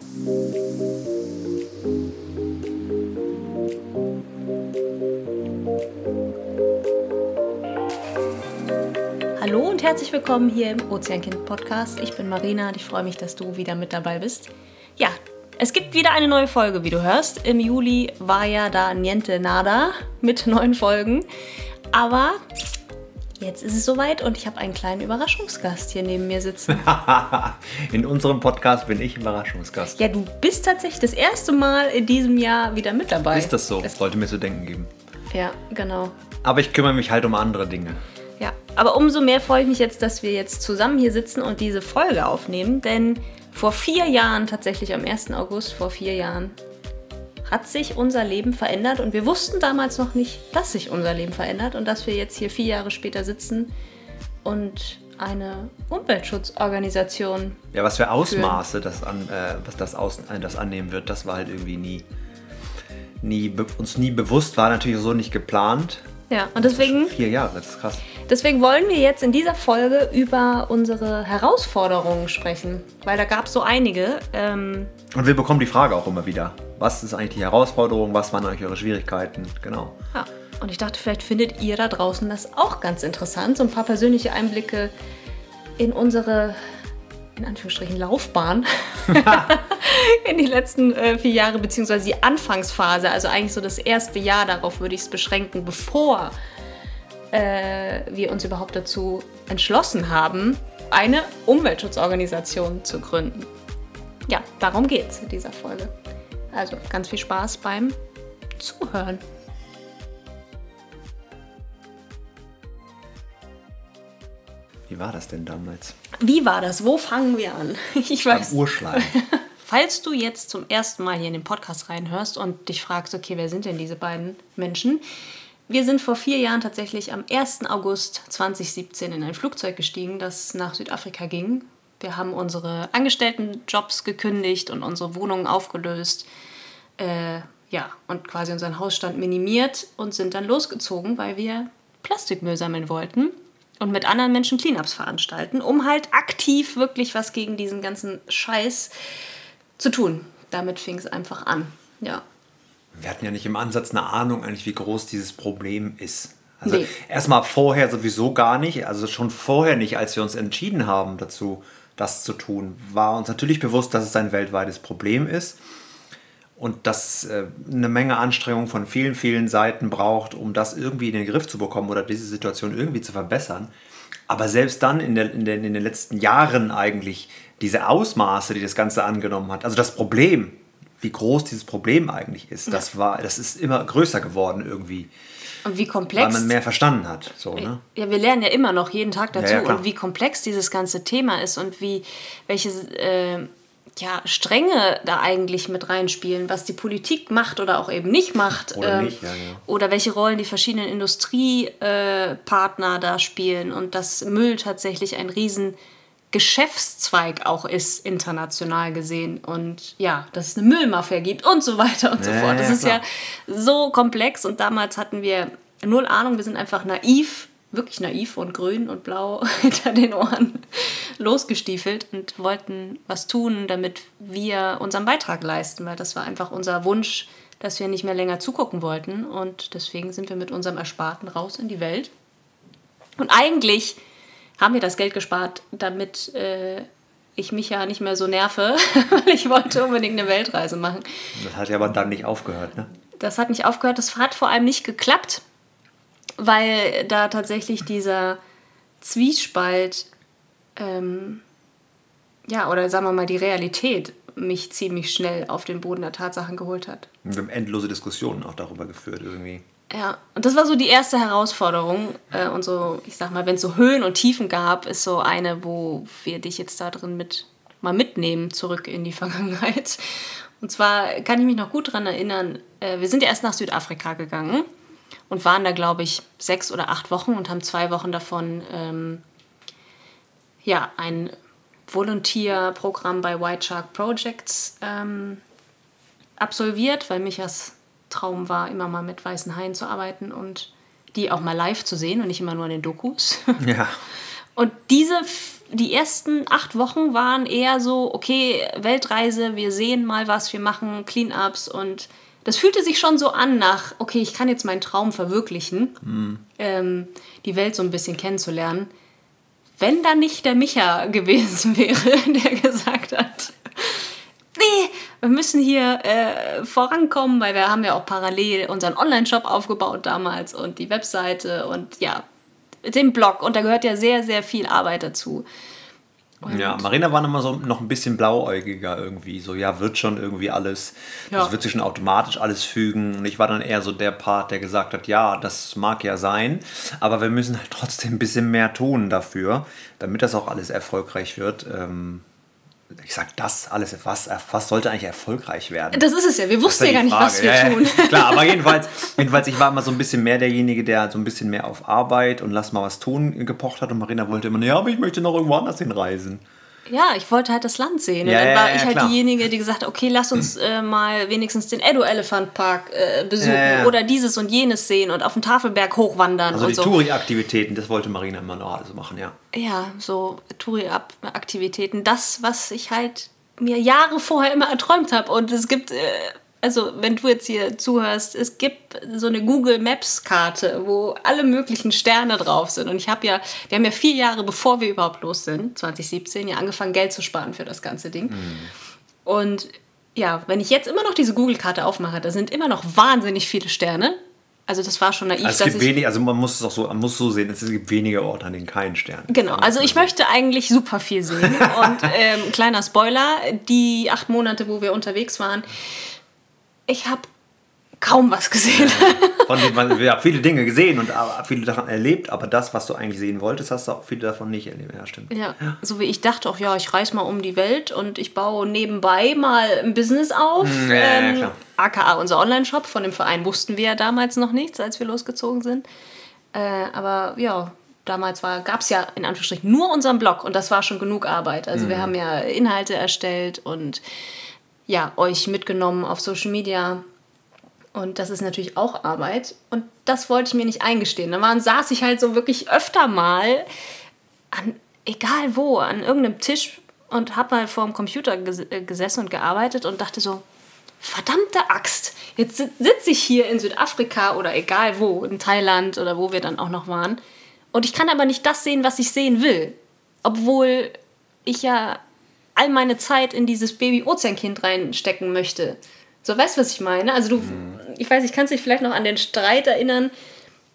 Hallo und herzlich willkommen hier im Ozeankind Podcast. Ich bin Marina und ich freue mich, dass du wieder mit dabei bist. Ja, es gibt wieder eine neue Folge, wie du hörst. Im Juli war ja da Niente Nada mit neuen Folgen. Aber jetzt ist es soweit und ich habe einen kleinen Überraschungsgast hier neben mir sitzen. in unserem Podcast bin ich Überraschungsgast. Ja, du bist tatsächlich das erste Mal in diesem Jahr wieder mit dabei. Ist das so? Es sollte mir zu denken geben. Ja, genau. Aber ich kümmere mich halt um andere Dinge. Ja, aber umso mehr freue ich mich jetzt, dass wir jetzt zusammen hier sitzen und diese Folge aufnehmen, denn vor vier Jahren, tatsächlich am 1. August vor vier Jahren, hat sich unser Leben verändert und wir wussten damals noch nicht, dass sich unser Leben verändert und dass wir jetzt hier vier Jahre später sitzen und eine Umweltschutzorganisation. Ja, was für Ausmaße das, an, äh, was das, aus, äh, das annehmen wird, das war halt irgendwie nie, nie uns nie bewusst, war natürlich so nicht geplant. Ja, und deswegen. Vier Jahre, das ist krass. Deswegen wollen wir jetzt in dieser Folge über unsere Herausforderungen sprechen, weil da gab es so einige. Ähm und wir bekommen die Frage auch immer wieder. Was ist eigentlich die Herausforderung? Was waren eigentlich eure Schwierigkeiten? Genau. Ja, und ich dachte, vielleicht findet ihr da draußen das auch ganz interessant. So ein paar persönliche Einblicke in unsere, in Anführungsstrichen, Laufbahn. in die letzten äh, vier Jahre, beziehungsweise die Anfangsphase, also eigentlich so das erste Jahr, darauf würde ich es beschränken, bevor äh, wir uns überhaupt dazu entschlossen haben, eine Umweltschutzorganisation zu gründen. Ja, darum geht es in dieser Folge. Also ganz viel Spaß beim Zuhören. Wie war das denn damals? Wie war das? Wo fangen wir an? Ich weiß. Am Urschleim. Falls du jetzt zum ersten Mal hier in den Podcast reinhörst und dich fragst, okay, wer sind denn diese beiden Menschen? Wir sind vor vier Jahren tatsächlich am 1. August 2017 in ein Flugzeug gestiegen, das nach Südafrika ging. Wir haben unsere Angestelltenjobs gekündigt und unsere Wohnungen aufgelöst. Äh, ja, und quasi unseren Hausstand minimiert und sind dann losgezogen, weil wir Plastikmüll sammeln wollten und mit anderen Menschen Cleanups veranstalten, um halt aktiv wirklich was gegen diesen ganzen Scheiß zu tun. Damit fing es einfach an. Ja wir hatten ja nicht im Ansatz eine Ahnung eigentlich, wie groß dieses Problem ist. Also nee. erstmal vorher sowieso gar nicht, also schon vorher nicht, als wir uns entschieden haben dazu, das zu tun, war uns natürlich bewusst, dass es ein weltweites Problem ist und dass äh, eine Menge Anstrengung von vielen, vielen Seiten braucht, um das irgendwie in den Griff zu bekommen oder diese Situation irgendwie zu verbessern. Aber selbst dann in, der, in, den, in den letzten Jahren eigentlich diese Ausmaße, die das Ganze angenommen hat, also das Problem, wie groß dieses Problem eigentlich ist. Das war, das ist immer größer geworden irgendwie. Und wie komplex. Weil man mehr verstanden hat. So, ne? Ja, wir lernen ja immer noch jeden Tag dazu ja, ja, und wie komplex dieses ganze Thema ist und wie welche äh, ja, Stränge da eigentlich mit reinspielen, was die Politik macht oder auch eben nicht macht. Oder, ähm, nicht, ja, oder welche Rollen die verschiedenen Industriepartner äh, da spielen und dass Müll tatsächlich ein riesen Geschäftszweig auch ist, international gesehen. Und ja, dass es eine Müllmafia gibt und so weiter und so ja, fort. Das ja, ist ja so komplex und damals hatten wir null Ahnung, wir sind einfach naiv, wirklich naiv und grün und blau hinter den Ohren losgestiefelt und wollten was tun, damit wir unseren Beitrag leisten, weil das war einfach unser Wunsch, dass wir nicht mehr länger zugucken wollten. Und deswegen sind wir mit unserem Ersparten raus in die Welt. Und eigentlich haben wir das Geld gespart, damit äh, ich mich ja nicht mehr so nerve, weil ich wollte unbedingt eine Weltreise machen. Das hat ja aber dann nicht aufgehört, ne? Das hat nicht aufgehört. Das hat vor allem nicht geklappt, weil da tatsächlich dieser Zwiespalt, ähm, ja, oder sagen wir mal die Realität mich ziemlich schnell auf den Boden der Tatsachen geholt hat. Wir haben endlose Diskussionen auch darüber geführt irgendwie. Ja, und das war so die erste Herausforderung. Äh, und so, ich sag mal, wenn es so Höhen und Tiefen gab, ist so eine, wo wir dich jetzt da drin mit mal mitnehmen zurück in die Vergangenheit. Und zwar kann ich mich noch gut daran erinnern, äh, wir sind ja erst nach Südafrika gegangen und waren da, glaube ich, sechs oder acht Wochen und haben zwei Wochen davon ähm, ja, ein Volontierprogramm bei White Shark Projects ähm, absolviert, weil mich das Traum war, immer mal mit weißen Haien zu arbeiten und die auch mal live zu sehen und nicht immer nur in den Dokus. Ja. Und diese die ersten acht Wochen waren eher so, okay, Weltreise, wir sehen mal was, wir machen Cleanups und das fühlte sich schon so an nach, okay, ich kann jetzt meinen Traum verwirklichen, mhm. ähm, die Welt so ein bisschen kennenzulernen. Wenn da nicht der Micha gewesen wäre, der gesagt hat, wir müssen hier äh, vorankommen, weil wir haben ja auch parallel unseren Online-Shop aufgebaut damals und die Webseite und ja, den Blog und da gehört ja sehr, sehr viel Arbeit dazu. Und ja, Marina war immer so noch ein bisschen blauäugiger irgendwie. So, ja, wird schon irgendwie alles, ja. das wird sich schon automatisch alles fügen. Und ich war dann eher so der Part, der gesagt hat, ja, das mag ja sein, aber wir müssen halt trotzdem ein bisschen mehr tun dafür, damit das auch alles erfolgreich wird. Ähm, ich sag das alles, was, was sollte eigentlich erfolgreich werden? Das ist es ja, wir wussten ja gar nicht, was wir ja, tun. Ja, klar, aber jedenfalls, jedenfalls, ich war immer so ein bisschen mehr derjenige, der so ein bisschen mehr auf Arbeit und lass mal was tun gepocht hat und Marina wollte immer, ja, aber ich möchte noch irgendwo anders hinreisen. Ja, ich wollte halt das Land sehen. Ja, und dann war ja, ich halt klar. diejenige, die gesagt hat, okay, lass uns äh, mal wenigstens den Edo Elephant Park äh, besuchen ja, oder dieses und jenes sehen und auf den Tafelberg hochwandern. Also die so. Touri-Aktivitäten, das wollte Marina immer noch alles machen, ja. Ja, so Touri-Aktivitäten. Das, was ich halt mir Jahre vorher immer erträumt habe. Und es gibt... Äh, also wenn du jetzt hier zuhörst, es gibt so eine Google Maps Karte, wo alle möglichen Sterne drauf sind. Und ich habe ja, wir haben ja vier Jahre bevor wir überhaupt los sind, 2017, ja angefangen Geld zu sparen für das ganze Ding. Mhm. Und ja, wenn ich jetzt immer noch diese Google Karte aufmache, da sind immer noch wahnsinnig viele Sterne. Also das war schon naiv. Also es gibt wenig, also man muss es auch so, man muss so sehen, es gibt weniger Orte, an denen kein Stern. Genau, also ich möchte eigentlich super viel sehen. Und ähm, kleiner Spoiler, die acht Monate, wo wir unterwegs waren, ich habe kaum was gesehen. Von dem man ja, viele Dinge gesehen und viele Sachen erlebt, aber das, was du eigentlich sehen wolltest, hast du auch viele davon nicht erlebt. Ja, stimmt. Ja, so wie ich dachte auch, ja, ich reise mal um die Welt und ich baue nebenbei mal ein Business auf. Hm, ja, ähm, ja, AKA unser Online-Shop, von dem Verein wussten wir ja damals noch nichts, als wir losgezogen sind. Äh, aber ja, damals gab es ja in Anführungsstrichen nur unseren Blog und das war schon genug Arbeit. Also mhm. wir haben ja Inhalte erstellt und ja, euch mitgenommen auf Social Media. Und das ist natürlich auch Arbeit. Und das wollte ich mir nicht eingestehen. Da saß ich halt so wirklich öfter mal an, egal wo, an irgendeinem Tisch und habe mal vor dem Computer äh, gesessen und gearbeitet und dachte so, verdammte Axt, jetzt sitze ich hier in Südafrika oder egal wo, in Thailand oder wo wir dann auch noch waren. Und ich kann aber nicht das sehen, was ich sehen will. Obwohl ich ja all meine Zeit in dieses Baby-Ozeankind reinstecken möchte. So, weißt du, was ich meine? Also du, mhm. ich weiß, ich kann dich vielleicht noch an den Streit erinnern.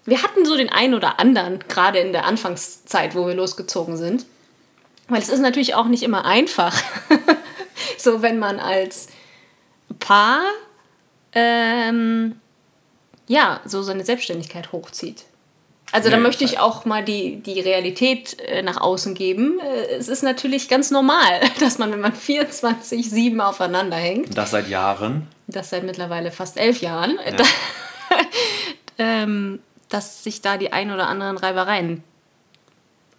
Wir hatten so den einen oder anderen, gerade in der Anfangszeit, wo wir losgezogen sind. Weil es ist natürlich auch nicht immer einfach. so, wenn man als Paar ähm, ja, so seine Selbstständigkeit hochzieht. Also da möchte ich auch mal die, die Realität äh, nach außen geben. Äh, es ist natürlich ganz normal, dass man, wenn man 24-7 aufeinander hängt. Das seit Jahren. Das seit mittlerweile fast elf Jahren. Ja. Da, ähm, dass sich da die ein oder anderen Reibereien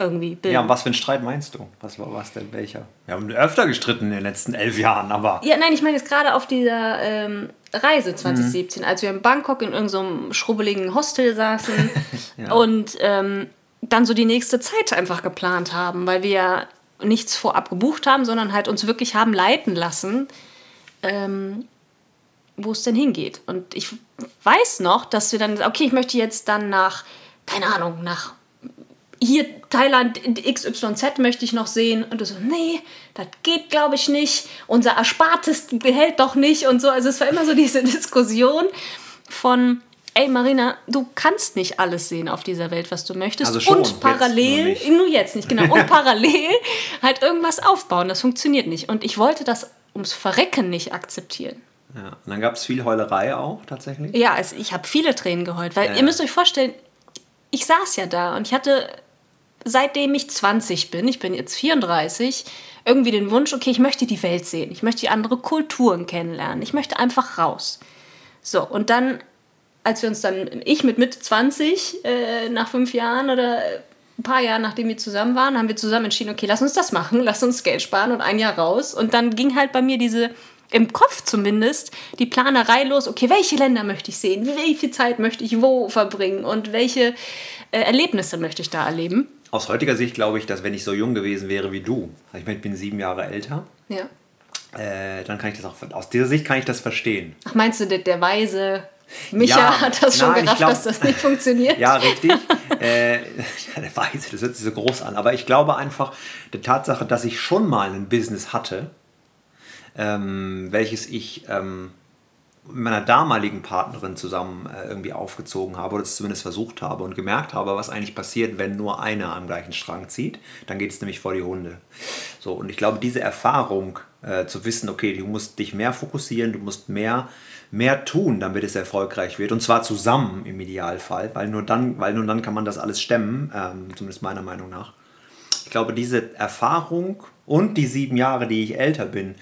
irgendwie bilden. Ja, und was für ein Streit meinst du? Was war was denn welcher? Wir haben öfter gestritten in den letzten elf Jahren, aber. Ja, nein, ich meine jetzt gerade auf dieser ähm, Reise 2017, mhm. als wir in Bangkok in irgendeinem so schrubbeligen Hostel saßen ja. und ähm, dann so die nächste Zeit einfach geplant haben, weil wir ja nichts vorab gebucht haben, sondern halt uns wirklich haben leiten lassen, ähm, wo es denn hingeht. Und ich weiß noch, dass wir dann, okay, ich möchte jetzt dann nach, keine Ahnung, nach hier Thailand XYZ möchte ich noch sehen. Und du so, nee, das geht, glaube ich, nicht. Unser Erspartes behält doch nicht und so. Also es war immer so diese Diskussion von, ey Marina, du kannst nicht alles sehen auf dieser Welt, was du möchtest. Also schon, und parallel, jetzt nur, nur, jetzt nicht, genau, und parallel halt irgendwas aufbauen. Das funktioniert nicht. Und ich wollte das ums Verrecken nicht akzeptieren. Ja, und dann gab es viel Heulerei auch tatsächlich? Ja, also ich habe viele Tränen geheult, weil ja. ihr müsst euch vorstellen, ich saß ja da und ich hatte seitdem ich 20 bin, ich bin jetzt 34, irgendwie den Wunsch, okay, ich möchte die Welt sehen, ich möchte andere Kulturen kennenlernen, ich möchte einfach raus. So, und dann, als wir uns dann, ich mit Mitte 20, äh, nach fünf Jahren oder ein paar Jahren, nachdem wir zusammen waren, haben wir zusammen entschieden, okay, lass uns das machen, lass uns Geld sparen und ein Jahr raus. Und dann ging halt bei mir diese, im Kopf zumindest, die Planerei los, okay, welche Länder möchte ich sehen, wie viel Zeit möchte ich wo verbringen und welche äh, Erlebnisse möchte ich da erleben. Aus heutiger Sicht glaube ich, dass wenn ich so jung gewesen wäre wie du, also ich meine, ich bin sieben Jahre älter, ja. Äh, dann kann ich das auch, aus dieser Sicht kann ich das verstehen. Ach, meinst du, der, der weise Micha ja, hat das schon nein, gerafft, glaub, dass das nicht funktioniert? ja, richtig. äh, der Weise, das hört sich so groß an. Aber ich glaube einfach, die Tatsache, dass ich schon mal ein Business hatte, ähm, welches ich ähm, mit meiner damaligen Partnerin zusammen äh, irgendwie aufgezogen habe oder es zumindest versucht habe und gemerkt habe, was eigentlich passiert, wenn nur einer am gleichen Strang zieht. Dann geht es nämlich vor die Hunde. So, und ich glaube, diese Erfahrung äh, zu wissen, okay, du musst dich mehr fokussieren, du musst mehr, mehr tun, damit es erfolgreich wird. Und zwar zusammen im Idealfall, weil nur dann, weil nur dann kann man das alles stemmen, ähm, zumindest meiner Meinung nach. Ich glaube, diese Erfahrung und die sieben Jahre, die ich älter bin,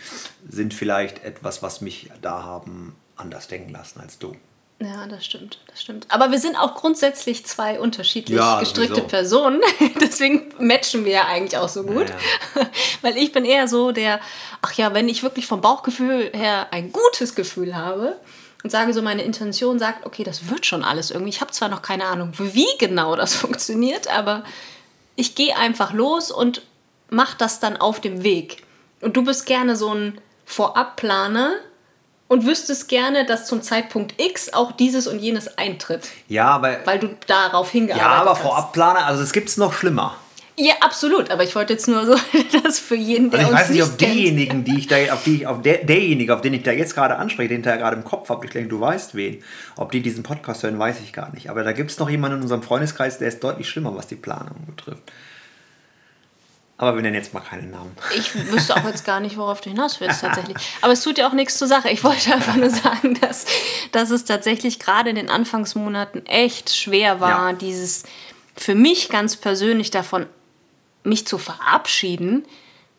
sind vielleicht etwas, was mich da haben anders denken lassen als du. Ja, das stimmt, das stimmt. Aber wir sind auch grundsätzlich zwei unterschiedlich ja, gestrickte sowieso. Personen. Deswegen matchen wir ja eigentlich auch so gut. Ja. Weil ich bin eher so der, ach ja, wenn ich wirklich vom Bauchgefühl her ein gutes Gefühl habe und sage so, meine Intention sagt, okay, das wird schon alles irgendwie. Ich habe zwar noch keine Ahnung, wie genau das funktioniert, aber ich gehe einfach los und mache das dann auf dem Weg. Und du bist gerne so ein Vorabplaner und wüsstest gerne, dass zum Zeitpunkt X auch dieses und jenes eintritt. Ja, aber. Weil du darauf hingearbeitet hast. Ja, aber Vorabplaner, also es gibt es noch schlimmer. Ja, absolut. Aber ich wollte jetzt nur so, dass für jeden, der also ich weiß nicht, ob diejenigen, die ich da, auf die, auf der, derjenige, auf den ich da jetzt gerade anspreche, den ich da gerade im Kopf habe, ich denke, du weißt wen, ob die diesen Podcast hören, weiß ich gar nicht. Aber da gibt es noch jemanden in unserem Freundeskreis, der ist deutlich schlimmer, was die Planung betrifft. Aber wir nennen jetzt mal keinen Namen. Ich wüsste auch jetzt gar nicht, worauf du hinaus willst tatsächlich. Aber es tut ja auch nichts zur Sache. Ich wollte einfach nur sagen, dass, dass es tatsächlich gerade in den Anfangsmonaten echt schwer war, ja. dieses für mich ganz persönlich davon, mich zu verabschieden,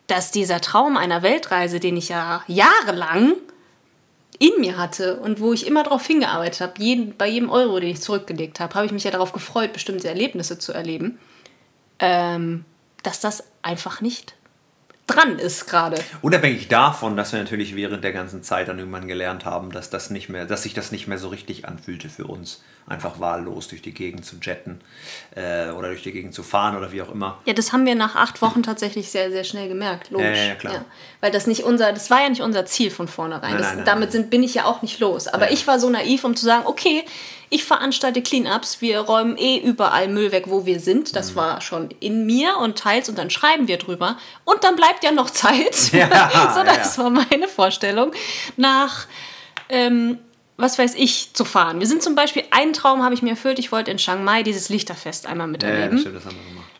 dass dieser Traum einer Weltreise, den ich ja jahrelang in mir hatte und wo ich immer darauf hingearbeitet habe, jeden, bei jedem Euro, den ich zurückgelegt habe, habe ich mich ja darauf gefreut, bestimmte Erlebnisse zu erleben. Ähm, dass das einfach nicht dran ist gerade. Unabhängig davon, dass wir natürlich während der ganzen Zeit dann irgendwann gelernt haben, dass das nicht mehr, dass sich das nicht mehr so richtig anfühlte für uns, einfach wahllos durch die Gegend zu jetten äh, oder durch die Gegend zu fahren oder wie auch immer. Ja, das haben wir nach acht Wochen tatsächlich sehr, sehr schnell gemerkt, logisch. Ja, ja, klar. Ja, weil das nicht unser, das war ja nicht unser Ziel von vornherein. Nein, das, nein, nein, damit Sind, bin ich ja auch nicht los. Aber ich war so naiv, um zu sagen, okay, ich veranstalte Cleanups, wir räumen eh überall Müll weg, wo wir sind. Das mhm. war schon in mir und teils und dann schreiben wir drüber. Und dann bleibt ja noch Zeit. Ja, so, das war meine Vorstellung. Nach, ähm, was weiß ich, zu fahren. Wir sind zum Beispiel, einen Traum habe ich mir erfüllt, ich wollte in Chiang Mai dieses Lichterfest einmal miterleben. Ja, stimmt, das haben wir gemacht.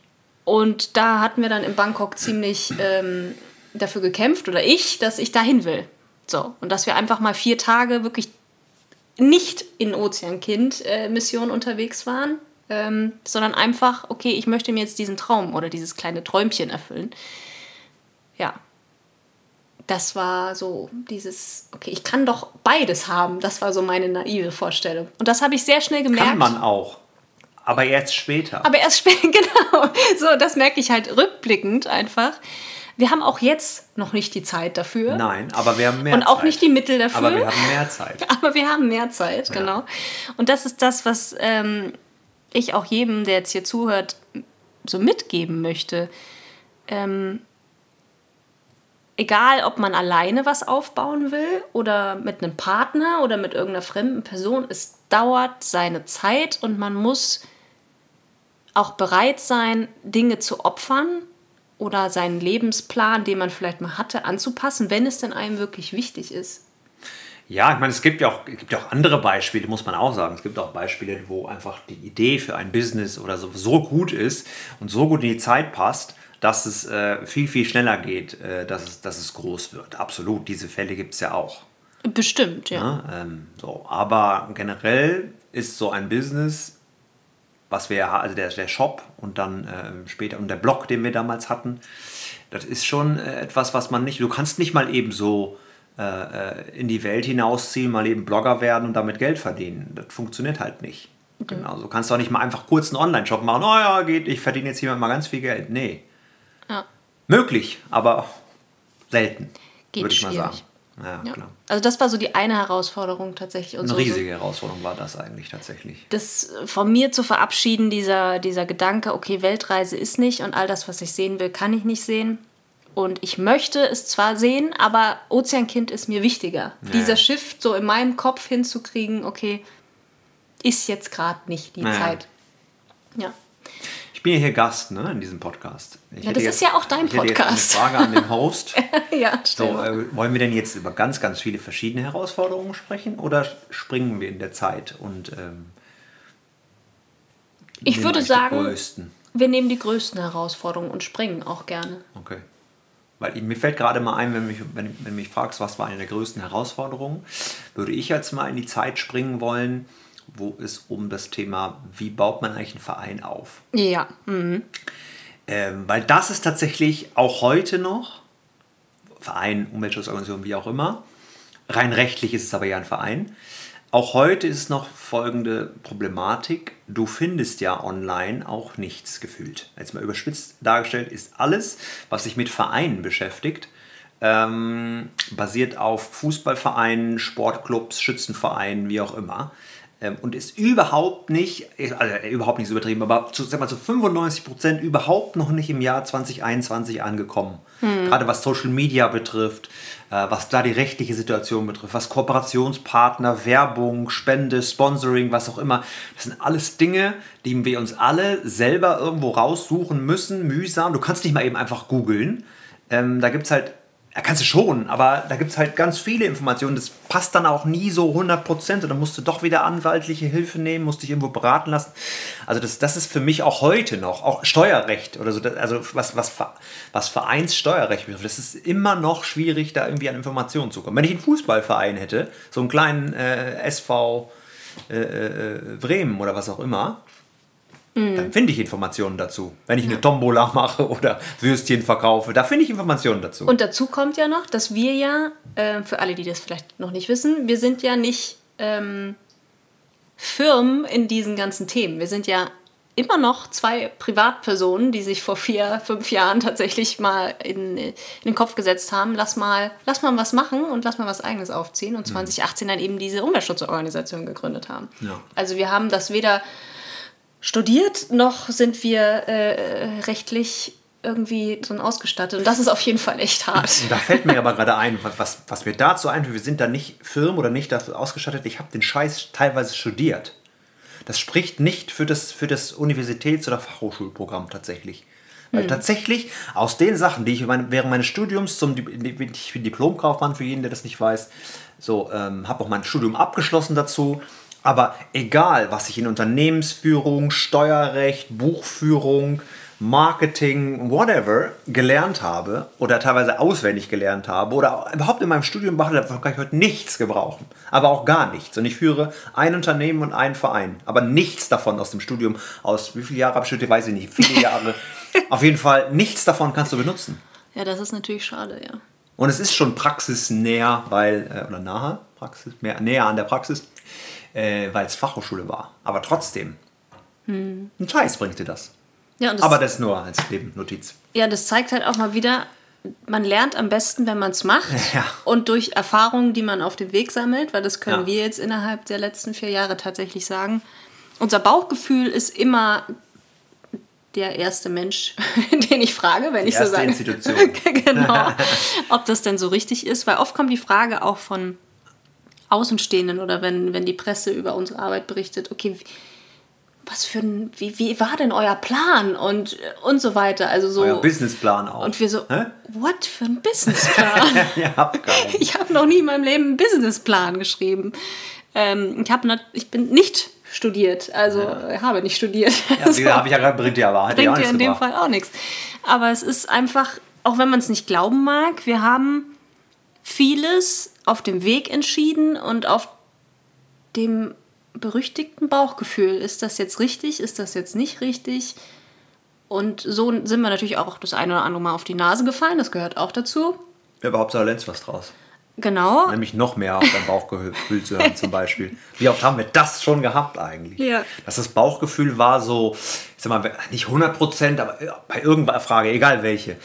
Und da hatten wir dann in Bangkok ziemlich ähm, dafür gekämpft, oder ich, dass ich dahin will. So, und dass wir einfach mal vier Tage wirklich nicht in Ozeankind-Mission unterwegs waren, ähm, sondern einfach, okay, ich möchte mir jetzt diesen Traum oder dieses kleine Träumchen erfüllen. Ja. Das war so dieses, okay, ich kann doch beides haben. Das war so meine naive Vorstellung. Und das habe ich sehr schnell gemerkt. Kann man auch. Aber erst später. Aber erst später, genau. So, das merke ich halt rückblickend einfach. Wir haben auch jetzt noch nicht die Zeit dafür. Nein, aber wir haben mehr Zeit. Und auch Zeit. nicht die Mittel dafür. Aber wir haben mehr Zeit. aber wir haben mehr Zeit, ja. genau. Und das ist das, was ähm, ich auch jedem, der jetzt hier zuhört, so mitgeben möchte. Ähm, egal, ob man alleine was aufbauen will oder mit einem Partner oder mit irgendeiner fremden Person, es dauert seine Zeit und man muss auch bereit sein, Dinge zu opfern oder seinen Lebensplan, den man vielleicht mal hatte, anzupassen, wenn es denn einem wirklich wichtig ist. Ja, ich meine, es gibt ja auch, gibt auch andere Beispiele, muss man auch sagen. Es gibt auch Beispiele, wo einfach die Idee für ein Business oder so, so gut ist und so gut in die Zeit passt, dass es äh, viel, viel schneller geht, äh, dass, es, dass es groß wird. Absolut, diese Fälle gibt es ja auch. Bestimmt, ja. ja ähm, so. Aber generell ist so ein Business was wir also der, der Shop und dann äh, später und der Blog, den wir damals hatten, das ist schon äh, etwas, was man nicht, du kannst nicht mal eben so äh, äh, in die Welt hinausziehen, mal eben Blogger werden und damit Geld verdienen. Das funktioniert halt nicht. Okay. Genau, so kannst du auch nicht mal einfach kurz einen Online-Shop machen, oh ja, geht, ich verdiene jetzt hier mal ganz viel Geld. Nee. Ja. Möglich, aber selten, würde ich mal sagen. Ja, Ja. klar. Also das war so die eine Herausforderung tatsächlich. Und Eine so, riesige Herausforderung war das eigentlich tatsächlich. das von mir zu verabschieden, dieser, dieser Gedanke, okay, Weltreise ist nicht und all das, was ich sehen will, kann ich nicht sehen. Und ich möchte es zwar sehen, aber Ozeankind ist mir wichtiger. Dieser Shift so in meinem Kopf hinzukriegen, okay, ist jetzt gerade nicht die Ja. Zeit. Ja. Ich bin ja hier Gast ne, in diesem Podcast. Ich Ja, das ist ja auch dein ich hätte jetzt Podcast. Eine Frage an den Host. ja, So, äh, wollen wir denn jetzt über ganz, ganz viele verschiedene Herausforderungen sprechen oder springen wir in der Zeit und ähm, ich würde sagen, wir nehmen die größten Herausforderungen und springen auch gerne. Okay. Weil mir fällt gerade mal ein, wenn, mich, wenn, wenn du mich fragst, was war eine der größten Herausforderungen, würde ich jetzt mal in die Zeit springen wollen, wo es um das Thema, wie baut man eigentlich einen Verein auf? Ja. Mhm. Ähm, weil das ist tatsächlich auch heute noch, Verein, Umweltschutzorganisation, wie auch immer, rein rechtlich ist es aber ja ein Verein. Auch heute ist noch folgende Problematik. Du findest ja online auch nichts gefühlt. Jetzt mal überspitzt dargestellt ist alles, was sich mit Vereinen beschäftigt, ähm, basiert auf Fußballvereinen, Sportclubs, Schützenvereinen, wie auch immer. Ähm, und ist überhaupt nicht, also überhaupt nicht so übertrieben, aber zu, sag mal, zu 95 Prozent überhaupt noch nicht im Jahr 2021 angekommen. Gerade was Social Media betrifft, äh, was da die rechtliche Situation betrifft, was Kooperationspartner, Werbung, Spende, Sponsoring, was auch immer. Das sind alles Dinge, die wir uns alle selber irgendwo raussuchen müssen, mühsam. Du kannst nicht mal eben einfach googeln. Ähm, da gibt es halt, ja, kannst du schon, aber da gibt es halt ganz viele Informationen. Das passt dann auch nie so 100% und dann musst du doch wieder anwaltliche Hilfe nehmen, musst dich irgendwo beraten lassen. Also das, das ist für mich auch heute noch, auch Steuerrecht oder so, also was, was, was Vereinssteuerrecht betrifft, das ist immer noch schwierig, da irgendwie an Informationen zu kommen. Wenn ich einen Fußballverein hätte, so einen kleinen äh, SV äh, äh, Bremen oder was auch immer, dann finde ich Informationen dazu. Wenn ich eine Tombola mache oder Würstchen verkaufe, da finde ich Informationen dazu. Und dazu kommt ja noch, dass wir ja, äh, für alle, die das vielleicht noch nicht wissen, wir sind ja nicht ähm, Firmen in diesen ganzen Themen. Wir sind ja immer noch zwei Privatpersonen, die sich vor vier, fünf Jahren tatsächlich mal in, in den Kopf gesetzt haben, lass mal, lass mal was machen und lass mal was Eigenes aufziehen und 2018 dann eben diese Umweltschutzorganisation gegründet haben. Ja. Also wir haben das weder studiert, noch sind wir äh, rechtlich irgendwie drin ausgestattet. Und das ist auf jeden Fall echt hart. Da fällt mir aber gerade ein, was- was, mir dazu einfällt, wir sind da nicht Firmen oder nicht dafür ausgestattet. Ich habe den Scheiß teilweise studiert. Das spricht nicht für das, für das Universitäts- oder Fachhochschulprogramm tatsächlich. Weil tatsächlich aus den Sachen, die ich während meines Studiums zum ich bin Diplomkaufmann für jeden, der das nicht weiß, so ähm, habe auch mein Studium abgeschlossen dazu. Aber egal, was ich in Unternehmensführung, Steuerrecht, Buchführung, Marketing, whatever gelernt habe oder teilweise auswendig gelernt habe oder überhaupt in meinem Studium mache, davon kann ich heute nichts gebrauchen. Aber auch gar nichts. Und ich führe ein Unternehmen und einen Verein. Aber nichts davon aus dem Studium, aus wie viele Jahre habe ich studiert, weiß ich nicht, viele Jahre. Auf jeden Fall, nichts davon kannst du benutzen. Ja, das ist natürlich schade, ja. Und es ist schon praxisnäher, weil, äh, oder nahe, Praxis, mehr, näher an der Praxis, äh, weil es Fachhochschule war. Aber trotzdem, ein Scheiß bringt dir das. Ja, das, Aber das nur als Nebennotiz. ja, das zeigt halt auch mal wieder, man lernt am besten, wenn man es macht Ja. und durch Erfahrungen, die man auf dem Weg sammelt, weil das können Ja. wir jetzt innerhalb der letzten vier Jahre tatsächlich sagen. Unser Bauchgefühl ist immer der erste Mensch, den ich frage, wenn ich so sage. Institution. genau. Ob das denn so richtig ist, weil oft kommt die Frage auch von Außenstehenden oder wenn, wenn die Presse über unsere Arbeit berichtet, okay, was für ein, wie, wie war denn euer Plan und, und so weiter. Also so. Euer Businessplan auch. Und wir so, Hä? what für ein Businessplan? ja, ich habe noch nie in meinem Leben einen Businessplan geschrieben. Ähm, ich, hab nat- ich bin nicht studiert, also äh, habe nicht studiert. Ja, wie habe ich ja gerade bringt dir aber hat bringt dir in dem. Fall auch nichts. Aber es ist einfach, auch wenn man es nicht glauben mag, wir haben vieles auf dem Weg entschieden und auf dem berüchtigten Bauchgefühl. Ist das jetzt richtig? Ist das jetzt nicht richtig? Und so sind wir natürlich auch das eine oder andere Mal auf die Nase gefallen. Das gehört auch dazu. Ja, aber Hauptsache Lenz was draus. Genau. Nämlich noch mehr auf dein Bauchgefühl zu hören zum Beispiel. Wie oft haben wir das schon gehabt eigentlich? Ja. Dass das Bauchgefühl war so, ich sag mal, nicht 100 Prozent, aber bei irgendeiner Frage, egal welche.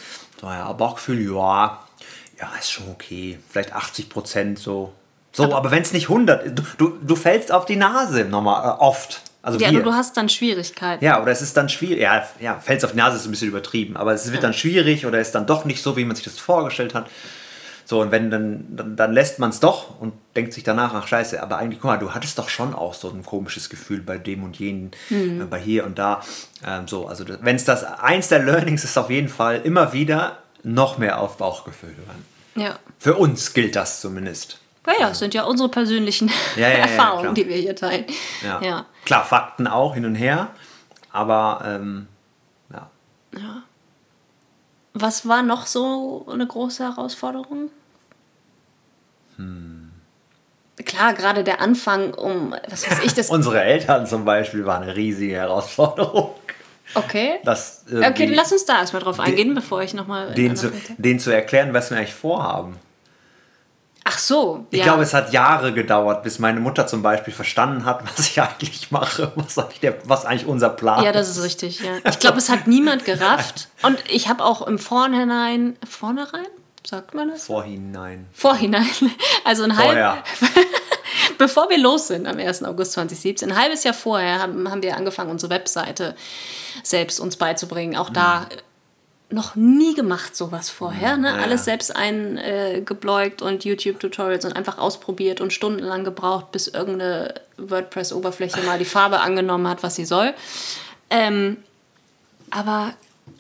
So, ja, Bauchgefühl, ja, ja, ist schon okay. Vielleicht 80 Prozent so. So, aber, aber wenn es nicht 100, du, du, du fällst auf die Nase nochmal, äh, oft. Also ja, wir. du hast dann Schwierigkeiten. Ja, oder es ist dann schwierig. Ja, ja fällst auf die Nase ist ein bisschen übertrieben, aber es wird ja. dann schwierig oder ist dann doch nicht so, wie man sich das vorgestellt hat. So, und wenn dann, dann, dann lässt man es doch und denkt sich danach, ach scheiße, aber eigentlich, guck mal, du hattest doch schon auch so ein komisches Gefühl bei dem und jenen, mhm. äh, bei hier und da. Ähm, so, also wenn es das, eins der Learnings ist auf jeden Fall immer wieder noch mehr auf Bauchgefühl hören. Ja. Für uns gilt das zumindest. Ja, ja, es sind ja unsere persönlichen ja, ja, Erfahrungen, die wir hier teilen. Ja. Klar, Fakten auch hin und her, aber ähm, ja. ja. Was war noch so eine große Herausforderung? Hm. Klar, gerade der Anfang um, was weiß ich, das. Unsere Eltern zum Beispiel waren eine riesige Herausforderung. Okay. Das, okay, lass uns da erstmal drauf eingehen, den, bevor ich nochmal. Den, zu, den zu erklären, was wir eigentlich vorhaben. Ach so. Ich ja. glaube, es hat Jahre gedauert, bis meine Mutter zum Beispiel verstanden hat, was ich eigentlich mache, was eigentlich, der, was eigentlich unser Plan ist. Ja, das ist richtig. Ja. Ich glaube, es hat niemand gerafft. Und ich habe auch im Vorhinein. Vornherein? Sagt man das? Vorhinein. Vorhinein. Also ein halb. Bevor wir los sind am 1. August 2017, ein halbes Jahr vorher haben, haben wir angefangen, unsere Webseite selbst uns beizubringen. Auch da noch nie gemacht, sowas vorher. Ne? Ja. Alles selbst eingebläugt äh, und YouTube-Tutorials und einfach ausprobiert und stundenlang gebraucht, bis irgendeine WordPress-Oberfläche mal die Farbe angenommen hat, was sie soll. Ähm, aber.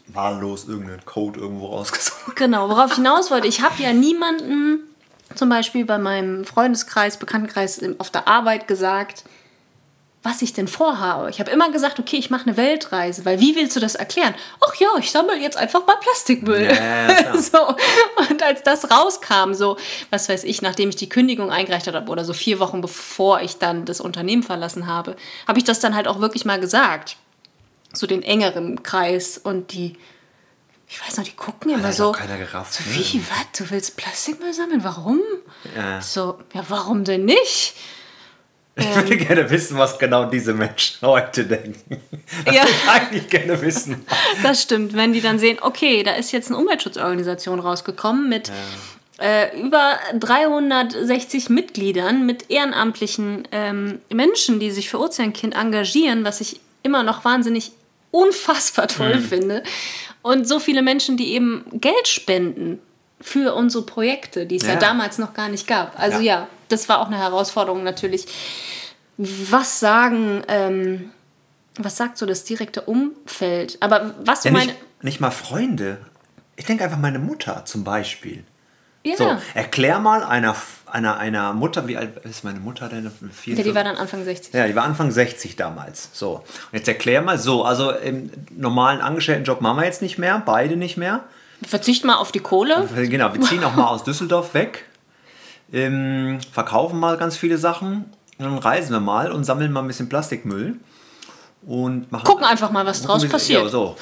Wahllos irgendeinen Code irgendwo rausgesucht. Genau, worauf ich hinaus wollte. Ich habe ja niemanden, zum Beispiel bei meinem Freundeskreis, Bekanntenkreis auf der Arbeit gesagt, was ich denn vorhabe. Ich habe immer gesagt, okay, ich mache eine Weltreise, weil wie willst du das erklären? Ach ja, ich sammle jetzt einfach mal Plastikmüll. Ja, so. Und als das rauskam, so, was weiß ich, nachdem ich die Kündigung eingereicht habe oder so vier Wochen bevor ich dann das Unternehmen verlassen habe, habe ich das dann halt auch wirklich mal gesagt. So den engeren Kreis und die, ich weiß noch, die gucken immer so. Keiner gerafft, so ne? wie, was? Du willst Plastikmüll sammeln? Warum? Ja. So, ja, warum denn nicht? Ich würde ähm. gerne wissen, was genau diese Menschen heute denken. Das ja. würde ich eigentlich gerne wissen. Das stimmt, wenn die dann sehen, okay, da ist jetzt eine Umweltschutzorganisation rausgekommen mit ja. äh, über 360 Mitgliedern, mit ehrenamtlichen ähm, Menschen, die sich für Ozeankind engagieren, was ich immer noch wahnsinnig unfassbar toll mhm. finde. Und so viele Menschen, die eben Geld spenden für unsere Projekte, die es ja. ja damals noch gar nicht gab. Also ja. ja. das war auch eine Herausforderung natürlich. Was sagen, ähm, was sagt so das direkte Umfeld? Aber was ja, meine. Nicht, nicht mal Freunde. Ich denke einfach meine Mutter zum Beispiel. Ja. So, erklär mal einer, einer, einer Mutter, wie alt ist meine Mutter denn? Vier, ja, die war dann Anfang 60. Ja, die war Anfang 60 damals. So. Und jetzt erklär mal so, also im normalen Angestelltenjob machen wir jetzt nicht mehr, beide nicht mehr. Verzichten mal auf die Kohle. Genau, wir ziehen auch mal aus Düsseldorf weg, ähm, verkaufen mal ganz viele Sachen, dann reisen wir mal und sammeln mal ein bisschen Plastikmüll. Und machen, gucken einfach mal, was draus passiert. Ja, so.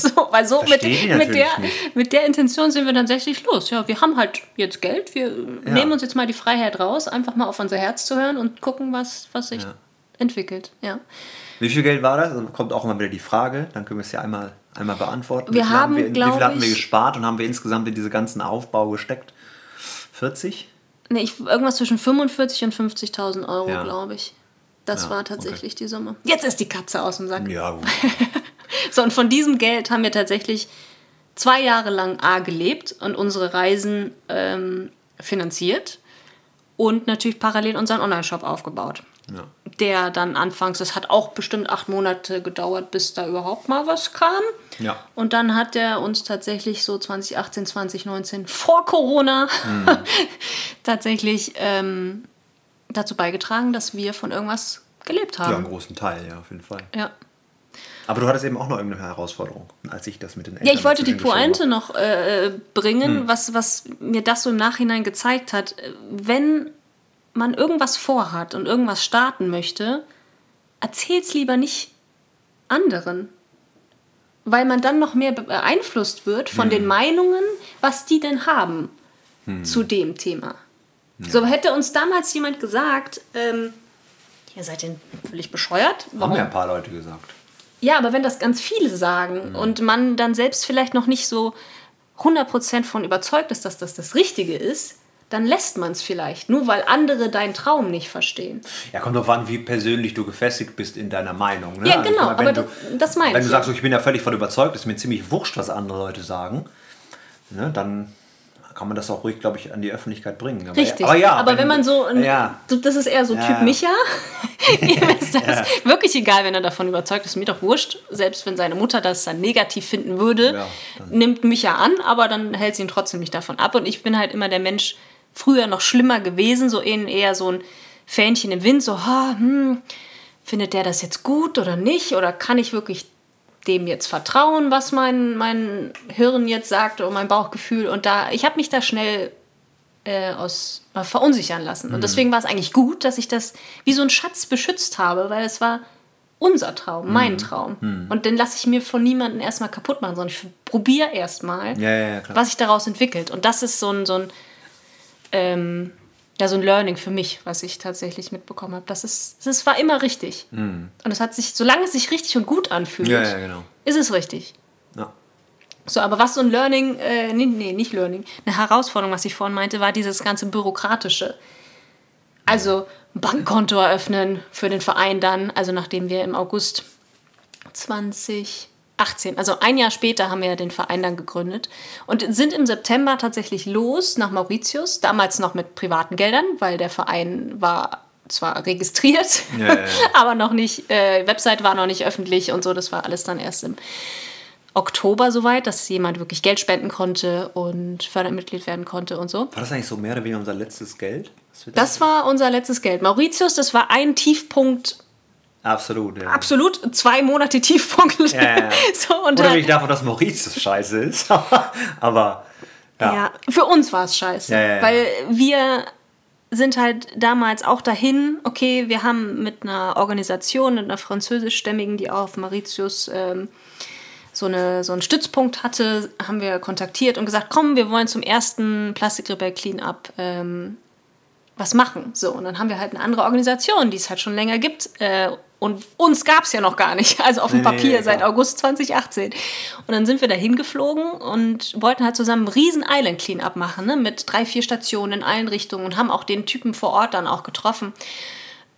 so, weil so mit, mit, der, mit der Intention sind wir dann tatsächlich los. Ja, wir haben halt jetzt Geld, wir ja. nehmen uns jetzt mal die Freiheit raus, einfach mal auf unser Herz zu hören und gucken, was, was sich ja. entwickelt. Ja. Wie viel Geld war das? Also kommt auch immer wieder die Frage, dann können wir es ja einmal einmal beantworten? Wir wie haben, wir, wie viel hatten wir gespart und haben wir insgesamt in diese ganzen Aufbau gesteckt? 40? Nee, ich, irgendwas zwischen 45 und 50.000 Euro, ja. glaube ich. Das ja, war tatsächlich okay. die Summe. Jetzt ist die Katze aus dem Sack. Ja, gut. so, und von diesem Geld haben wir tatsächlich zwei Jahre lang A gelebt und unsere Reisen ähm, finanziert und natürlich parallel unseren Online-Shop aufgebaut. Ja. Der dann anfangs, das hat auch bestimmt acht Monate gedauert, bis da überhaupt mal was kam. Ja. Und dann hat er uns tatsächlich so 2018, 2019 vor Corona mhm. tatsächlich ähm, dazu beigetragen, dass wir von irgendwas gelebt haben. Ja, einen großen Teil, ja, auf jeden Fall. Ja. Aber du hattest eben auch noch irgendeine Herausforderung, als ich das mit den Eltern Ja, ich wollte die Pointe noch äh, bringen, hm. was, was mir das so im Nachhinein gezeigt hat. Wenn man irgendwas vorhat und irgendwas starten möchte, erzähl's lieber nicht anderen. Weil man dann noch mehr beeinflusst wird von hm. den Meinungen, was die denn haben hm. zu dem Thema. Ja. So hätte uns damals jemand gesagt, ähm, ihr seid denn völlig bescheuert. Warum? Haben ja ein paar Leute gesagt. Ja, aber wenn das ganz viele sagen mhm. und man dann selbst vielleicht noch nicht so 100% von überzeugt ist, dass das das Richtige ist, dann lässt man es vielleicht, nur weil andere deinen Traum nicht verstehen. Ja, kommt doch an, wie persönlich du gefestigt bist in deiner Meinung. Ne? Ja, genau, mal, aber du, das meine ich. Wenn du sagst, ich bin ja völlig von überzeugt, ist mir ziemlich wurscht, was andere Leute sagen, ne, dann kann man das auch ruhig, glaube ich, an die Öffentlichkeit bringen. Aber Richtig. Ja, aber, ja, aber wenn, wenn, man so, ja. das ist eher so ja. Typ Micha. Ihm ist das wirklich egal, wenn er davon überzeugt ist. Mir doch wurscht. Selbst wenn seine Mutter das dann negativ finden würde, nimmt Micha an, aber dann hält sie ihn trotzdem nicht davon ab. Und ich bin halt immer der Mensch, früher noch schlimmer gewesen, so eher so ein Fähnchen im Wind, so, ha, hm, findet der das jetzt gut oder nicht? Oder kann ich wirklich dem jetzt vertrauen, was mein, mein Hirn jetzt sagt oder mein Bauchgefühl? Und da, ich habe mich da schnell äh, aus, äh, verunsichern lassen. Und mhm. deswegen war es eigentlich gut, dass ich das wie so ein Schatz beschützt habe, weil es war unser Traum, mhm. mein Traum. Mhm. Und den lasse ich mir von niemandem erstmal kaputt machen, sondern ich probiere erstmal, ja, ja, was sich daraus entwickelt. Und das ist so ein, so ein ähm, ja, so ein Learning für mich, was ich tatsächlich mitbekommen habe. Das, ist, das war immer richtig. Mhm. Und es hat sich, solange es sich richtig und gut anfühlt, ja, ja, genau. ist es richtig. Ja. So, aber was so ein Learning, äh, nee, nee, nicht Learning, eine Herausforderung, was ich vorhin meinte, war dieses ganze Bürokratische. Also ein Bankkonto eröffnen für den Verein dann, also nachdem wir im August 20, 18, also ein Jahr später haben wir den Verein dann gegründet und sind im September tatsächlich los nach Mauritius, damals noch mit privaten Geldern, weil der Verein war zwar registriert, ja, ja, ja. aber noch nicht, äh, Website war noch nicht öffentlich und so, das war alles dann erst im Oktober soweit, dass jemand wirklich Geld spenden konnte und Fördermitglied werden konnte und so. War das eigentlich so mehr oder weniger unser letztes Geld? Das war unser letztes Geld. Mauritius, das war ein Tiefpunkt Absolut, ja. Absolut, zwei Monate Tiefpunkt. Ja, ja. so, und Unabhängig davon, dass Mauritius scheiße ist. aber ja. ja. Für uns war es scheiße. Weil wir sind halt damals auch dahin, okay, wir haben mit einer Organisation, mit einer französischstämmigen, die auf Mauritius ähm, so, eine, so einen Stützpunkt hatte, haben wir kontaktiert und gesagt, komm, wir wollen zum ersten Plastikrebell Cleanup ähm, was machen. So, und dann haben wir halt eine andere Organisation, die es halt schon länger gibt. Äh, und uns gab es ja noch gar nicht, also auf dem nee, Papier nee, seit August 2018. Und dann sind wir da hingeflogen und wollten halt zusammen einen riesen Island Cleanup machen, ne? mit drei, vier Stationen in allen Richtungen und haben auch den Typen vor Ort dann auch getroffen.